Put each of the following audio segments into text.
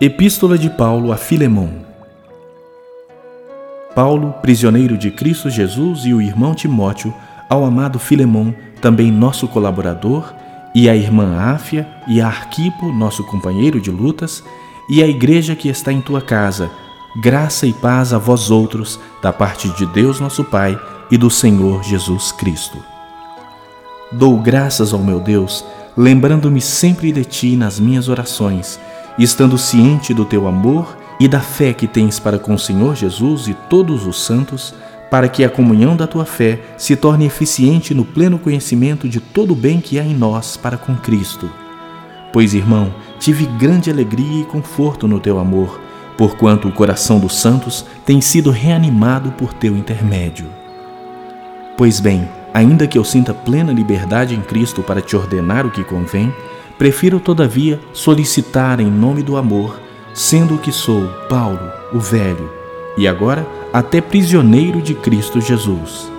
Epístola de Paulo a Filemão Paulo, prisioneiro de Cristo Jesus, e o irmão Timóteo, ao amado Filemão, também nosso colaborador, e a irmã Áfia, e a Arquipo, nosso companheiro de lutas, e a igreja que está em tua casa, graça e paz a vós outros, da parte de Deus nosso Pai e do Senhor Jesus Cristo. Dou graças ao meu Deus, lembrando-me sempre de ti nas minhas orações, estando ciente do teu amor e da fé que tens para com o Senhor Jesus e todos os santos, para que a comunhão da tua fé se torne eficiente no pleno conhecimento de todo o bem que há em nós para com Cristo. Pois, irmão, tive grande alegria e conforto no teu amor, porquanto o coração dos santos tem sido reanimado por teu intermédio. Pois bem, ainda que eu sinta plena liberdade em Cristo para te ordenar o que convém, prefiro, todavia, solicitar em nome do amor, sendo que sou, Paulo, o velho, e agora até prisioneiro de Cristo Jesus.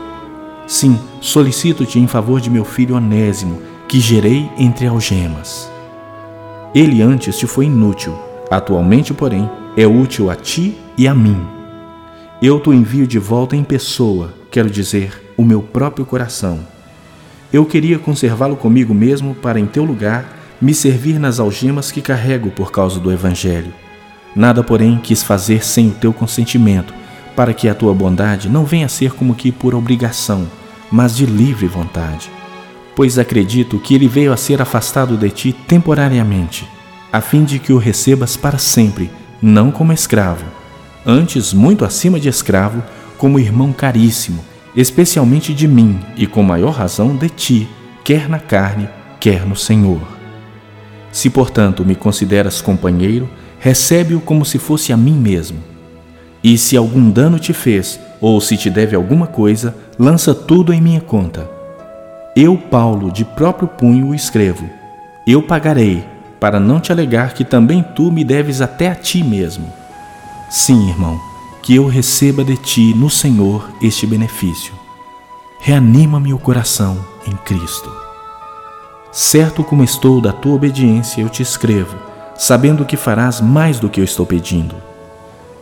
Sim, solicito-te em favor de meu filho Onésimo, que gerei entre algemas. Ele antes te foi inútil, atualmente, porém, é útil a ti e a mim. Eu te envio de volta em pessoa, quero dizer, o meu próprio coração. Eu queria conservá-lo comigo mesmo para, em teu lugar, me servir nas algemas que carrego por causa do Evangelho. Nada, porém, quis fazer sem o teu consentimento, para que a tua bondade não venha a ser como que por obrigação, mas de livre vontade. Pois acredito que ele veio a ser afastado de ti temporariamente, a fim de que o recebas para sempre, não como escravo, antes muito acima de escravo, como irmão caríssimo, especialmente de mim e com maior razão de ti, quer na carne, quer no Senhor. Se, portanto, me consideras companheiro, recebe-o como se fosse a mim mesmo. E se algum dano te fez, ou se te deve alguma coisa, lança tudo em minha conta. Eu, Paulo, de próprio punho o escrevo. Eu pagarei, para não te alegar que também tu me deves até a ti mesmo. Sim, irmão, que eu receba de ti no Senhor este benefício. Reanima-me o coração em Cristo. Certo como estou da tua obediência, eu te escrevo, sabendo que farás mais do que eu estou pedindo.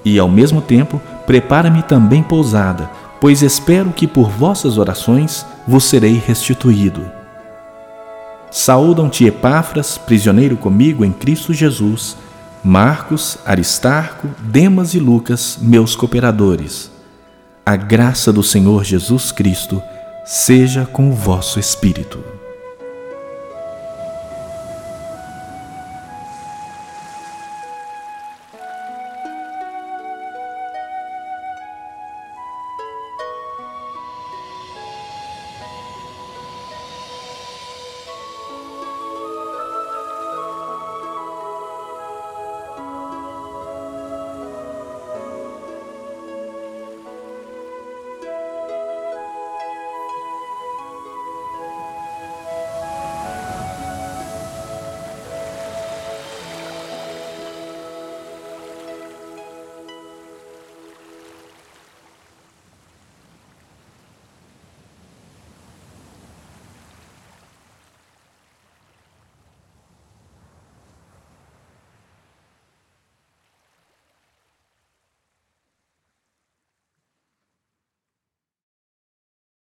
E, ao mesmo tempo, prepara-me também pousada, pois espero que por vossas orações vos serei restituído. Saúdam-te Epáfras, prisioneiro comigo em Cristo Jesus, Marcos, Aristarco, Demas e Lucas, meus cooperadores. A graça do Senhor Jesus Cristo seja com o vosso espírito.